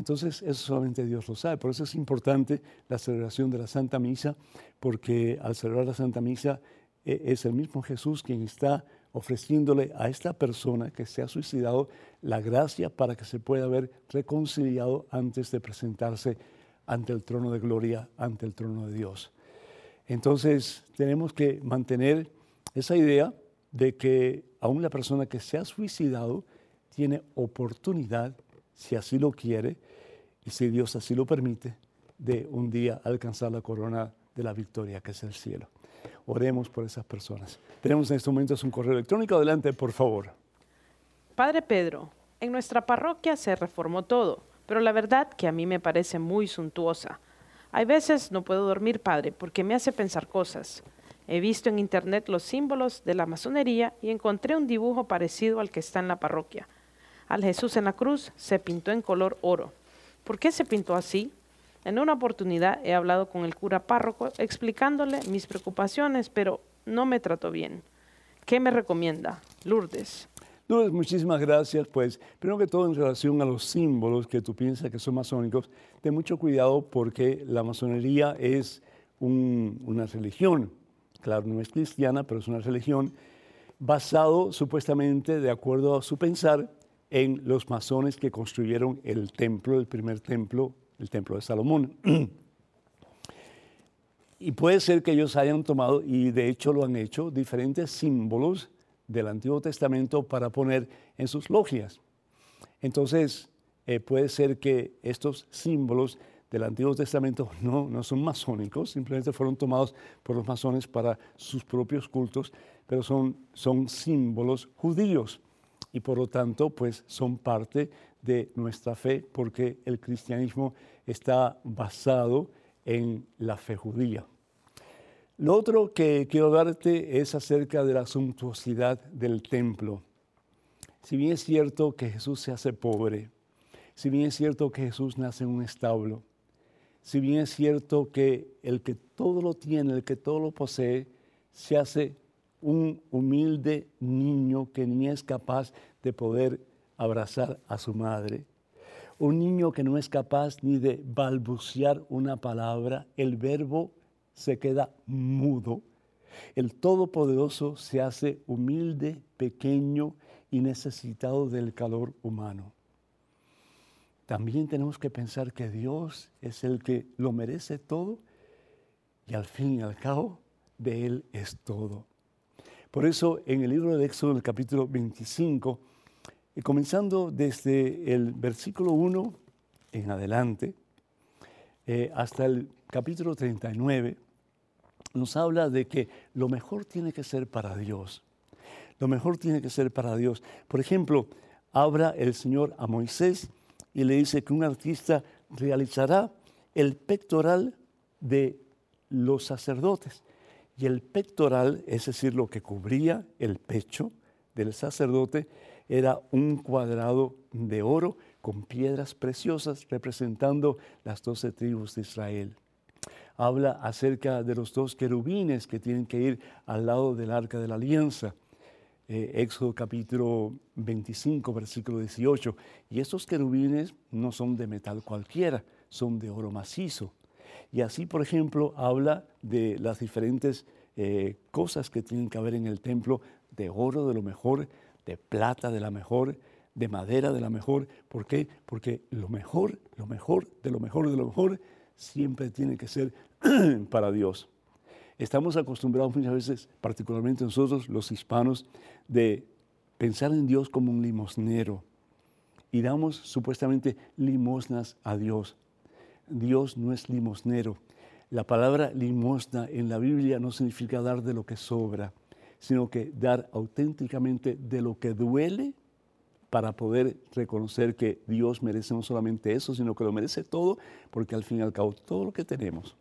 Entonces, eso solamente Dios lo sabe. Por eso es importante la celebración de la Santa Misa, porque al celebrar la Santa Misa eh, es el mismo Jesús quien está ofreciéndole a esta persona que se ha suicidado la gracia para que se pueda ver reconciliado antes de presentarse ante el trono de gloria, ante el trono de Dios. Entonces, tenemos que mantener esa idea de que aún la persona que se ha suicidado tiene oportunidad, si así lo quiere y si Dios así lo permite, de un día alcanzar la corona de la victoria, que es el cielo. Oremos por esas personas. Tenemos en estos momentos un correo electrónico. Adelante, por favor. Padre Pedro, en nuestra parroquia se reformó todo, pero la verdad que a mí me parece muy suntuosa. Hay veces no puedo dormir, Padre, porque me hace pensar cosas. He visto en internet los símbolos de la masonería y encontré un dibujo parecido al que está en la parroquia. Al Jesús en la cruz se pintó en color oro. ¿Por qué se pintó así? En una oportunidad he hablado con el cura párroco explicándole mis preocupaciones, pero no me trató bien. ¿Qué me recomienda? Lourdes. Lourdes, muchísimas gracias. Pues, primero que todo, en relación a los símbolos que tú piensas que son masónicos, ten mucho cuidado porque la masonería es un- una religión. Claro, no es cristiana, pero es una religión basado supuestamente, de acuerdo a su pensar, en los masones que construyeron el templo, el primer templo, el templo de Salomón. Y puede ser que ellos hayan tomado, y de hecho lo han hecho, diferentes símbolos del Antiguo Testamento para poner en sus logias. Entonces, eh, puede ser que estos símbolos del Antiguo Testamento no, no son masónicos, simplemente fueron tomados por los masones para sus propios cultos, pero son, son símbolos judíos y por lo tanto pues son parte de nuestra fe porque el cristianismo está basado en la fe judía. Lo otro que quiero darte es acerca de la suntuosidad del templo. Si bien es cierto que Jesús se hace pobre, si bien es cierto que Jesús nace en un establo, si bien es cierto que el que todo lo tiene, el que todo lo posee, se hace un humilde niño que ni es capaz de poder abrazar a su madre, un niño que no es capaz ni de balbucear una palabra, el verbo se queda mudo. El Todopoderoso se hace humilde, pequeño y necesitado del calor humano. también tenemos que pensar que Dios es el que lo merece todo y al fin y al cabo de Él es todo. Por eso en el libro de Éxodo, en el capítulo 25, y comenzando desde el versículo 1 en adelante, eh, hasta el capítulo 39, nos habla de que lo mejor tiene que ser para Dios. Lo mejor tiene que ser para Dios. Por ejemplo, habla el Señor a Moisés y le dice que un artista realizará el pectoral de los sacerdotes. Y el pectoral, es decir, lo que cubría el pecho del sacerdote, era un cuadrado de oro con piedras preciosas representando las doce tribus de Israel. Habla acerca de los dos querubines que tienen que ir al lado del arca de la alianza. Eh, Éxodo capítulo 25, versículo 18. Y estos querubines no son de metal cualquiera, son de oro macizo. Y así, por ejemplo, habla de las diferentes eh, cosas que tienen que haber en el templo, de oro de lo mejor, de plata de la mejor, de madera de la mejor. ¿Por qué? Porque lo mejor, lo mejor, de lo mejor, de lo mejor, siempre tiene que ser para Dios. Estamos acostumbrados muchas veces, particularmente nosotros los hispanos, de pensar en Dios como un limosnero y damos supuestamente limosnas a Dios. Dios no es limosnero. La palabra limosna en la Biblia no significa dar de lo que sobra, sino que dar auténticamente de lo que duele para poder reconocer que Dios merece no solamente eso, sino que lo merece todo, porque al fin y al cabo todo lo que tenemos,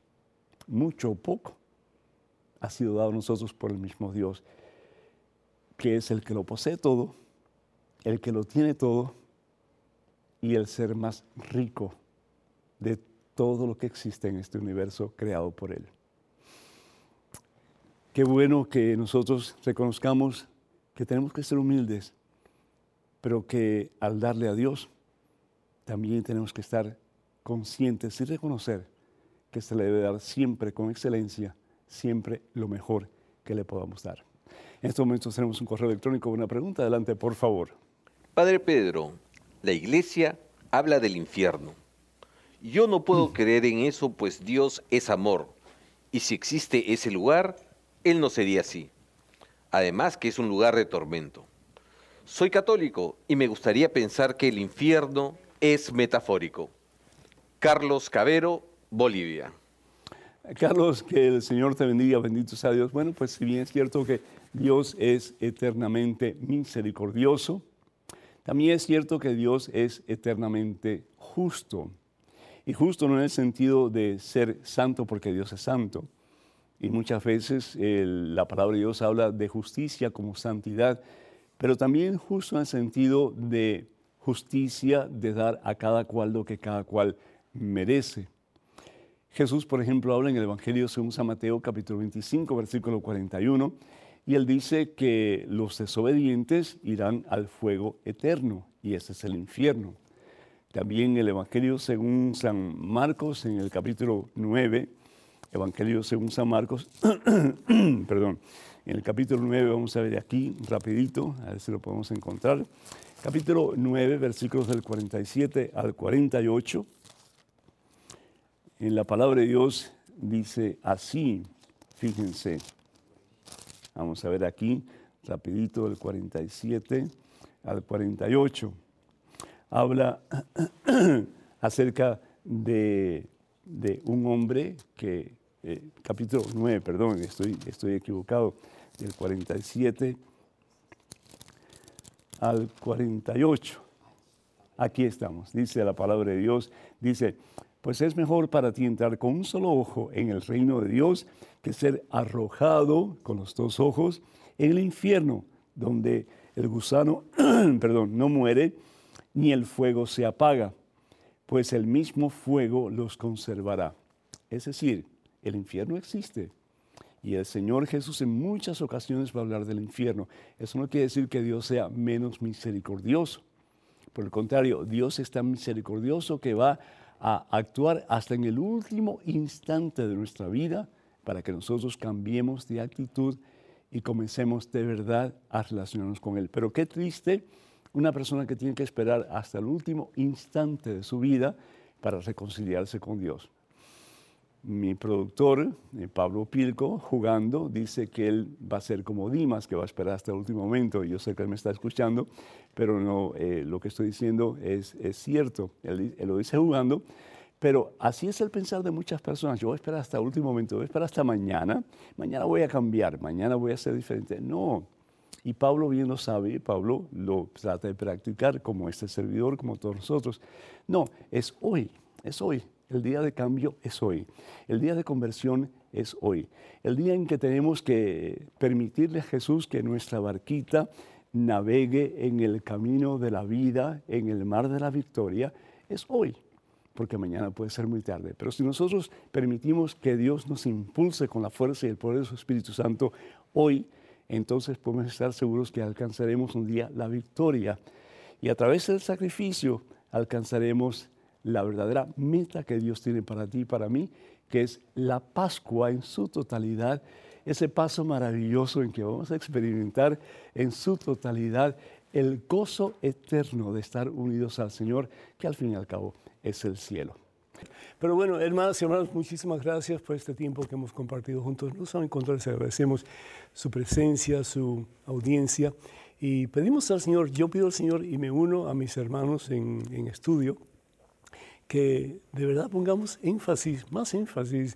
mucho o poco, ha sido dado a nosotros por el mismo Dios, que es el que lo posee todo, el que lo tiene todo y el ser más rico de todo lo que existe en este universo creado por Él. Qué bueno que nosotros reconozcamos que tenemos que ser humildes, pero que al darle a Dios también tenemos que estar conscientes y reconocer que se le debe dar siempre con excelencia, siempre lo mejor que le podamos dar. En estos momentos tenemos un correo electrónico, una pregunta. Adelante, por favor. Padre Pedro, la iglesia habla del infierno. Yo no puedo creer en eso, pues Dios es amor. Y si existe ese lugar, Él no sería así. Además que es un lugar de tormento. Soy católico y me gustaría pensar que el infierno es metafórico. Carlos Cabero, Bolivia. Carlos, que el Señor te bendiga, bendito sea Dios. Bueno, pues si bien es cierto que Dios es eternamente misericordioso, también es cierto que Dios es eternamente justo. Y justo no en el sentido de ser santo porque Dios es santo. Y muchas veces la palabra de Dios habla de justicia como santidad, pero también justo en el sentido de justicia, de dar a cada cual lo que cada cual merece. Jesús, por ejemplo, habla en el Evangelio según San Mateo capítulo 25, versículo 41, y él dice que los desobedientes irán al fuego eterno, y ese es el infierno. También el Evangelio según San Marcos, en el capítulo 9, Evangelio según San Marcos, perdón, en el capítulo 9 vamos a ver aquí rapidito, a ver si lo podemos encontrar. Capítulo 9, versículos del 47 al 48. En la palabra de Dios dice así, fíjense. Vamos a ver aquí, rapidito, del 47 al 48 habla acerca de, un hombre que, eh, capítulo 9, perdón, estoy, estoy equivocado, del 47 al 48. Aquí estamos, dice la palabra de Dios, dice, pues es mejor para ti entrar con un solo ojo en el reino de Dios que ser arrojado con los dos ojos en el infierno, donde el gusano, perdón, no muere ni el fuego se apaga, pues el mismo fuego los conservará. Es decir, el infierno existe. Y el Señor Jesús en muchas ocasiones va a hablar del infierno. Eso no quiere decir que Dios sea menos misericordioso. Por el contrario, Dios es tan misericordioso que va a actuar hasta en el último instante de nuestra vida para que nosotros cambiemos de actitud y comencemos de verdad a relacionarnos con Él. Pero qué triste una persona que tiene que esperar hasta el último instante de su vida para reconciliarse con Dios. Mi productor, eh, Pablo Pilco, jugando, dice que él va a ser como Dimas, que va a esperar hasta el último momento. Yo sé que él me está escuchando, pero no, eh, lo que estoy diciendo es, cierto. Él, él, lo dice jugando, pero así es el pensar de muchas personas. Yo voy a esperar hasta el último momento, voy a esperar hasta mañana. Mañana voy a cambiar, mañana voy a ser diferente. No, y Pablo bien lo sabe, Pablo lo trata de practicar como este servidor, como todos nosotros. No, es hoy, es hoy. El día de cambio es hoy. El día de conversión es hoy. El día en que tenemos que permitirle a Jesús que nuestra barquita navegue en el camino de la vida, en el mar de la victoria, es hoy, porque mañana puede ser muy tarde. Pero si nosotros permitimos que Dios nos impulse con la fuerza y el poder de su Espíritu Santo hoy, entonces podemos estar seguros que alcanzaremos un día la victoria. Y a través del sacrificio alcanzaremos la verdadera meta que Dios tiene para ti y para mí, que es la Pascua en su totalidad, ese paso maravilloso en que vamos a experimentar en su totalidad el gozo eterno de estar unidos al Señor, que al fin y al cabo es el cielo. Pero bueno, hermanas y hermanos, muchísimas gracias por este tiempo que hemos compartido juntos. Nos vamos a encontrar, agradecemos su presencia, su audiencia y pedimos al Señor, yo pido al Señor y me uno a mis hermanos en, en estudio, que de verdad pongamos énfasis, más énfasis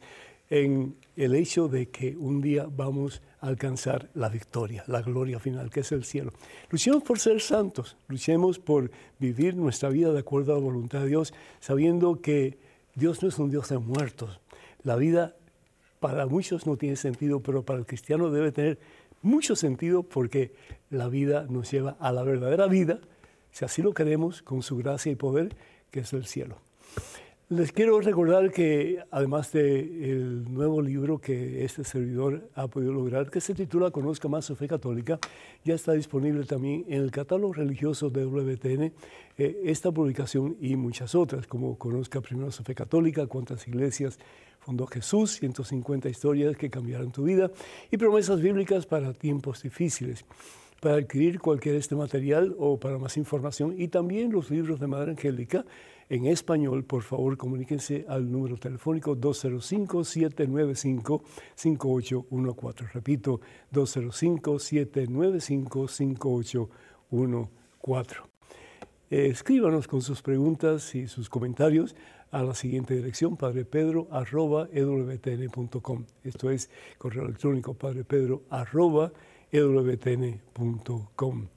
en el hecho de que un día vamos a alcanzar la victoria, la gloria final, que es el cielo. Luchemos por ser santos, luchemos por vivir nuestra vida de acuerdo a la voluntad de Dios, sabiendo que Dios no es un Dios de muertos. La vida para muchos no tiene sentido, pero para el cristiano debe tener mucho sentido porque la vida nos lleva a la verdadera vida, si así lo queremos, con su gracia y poder, que es el cielo. Les quiero recordar que además del nuevo libro que este servidor ha podido lograr, que se titula Conozca más su fe católica, ya está disponible también en el catálogo religioso de WTN, eh, esta publicación y muchas otras, como Conozca primero su fe católica, cuántas iglesias fundó Jesús, 150 historias que cambiaron tu vida y promesas bíblicas para tiempos difíciles para adquirir cualquier este material o para más información y también los libros de Madre Angélica en español, por favor comuníquense al número telefónico 205-795-5814. Repito, 205-795-5814. escríbanos con sus preguntas y sus comentarios a la siguiente dirección, padrepedro.ewtn.com. Esto es correo electrónico padrepedro.ewtn.com.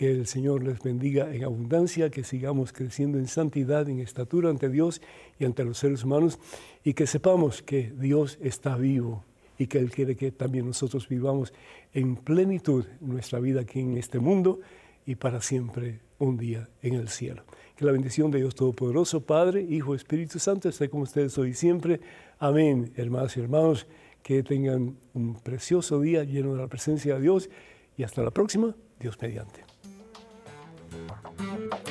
Que el Señor les bendiga en abundancia, que sigamos creciendo en santidad, en estatura ante Dios y ante los seres humanos, y que sepamos que Dios está vivo y que Él quiere que también nosotros vivamos en plenitud nuestra vida aquí en este mundo y para siempre un día en el cielo. Que la bendición de Dios Todopoderoso, Padre, Hijo, Espíritu Santo, esté con ustedes hoy y siempre. Amén, hermanos y hermanos. Que tengan un precioso día lleno de la presencia de Dios y hasta la próxima, Dios mediante. Música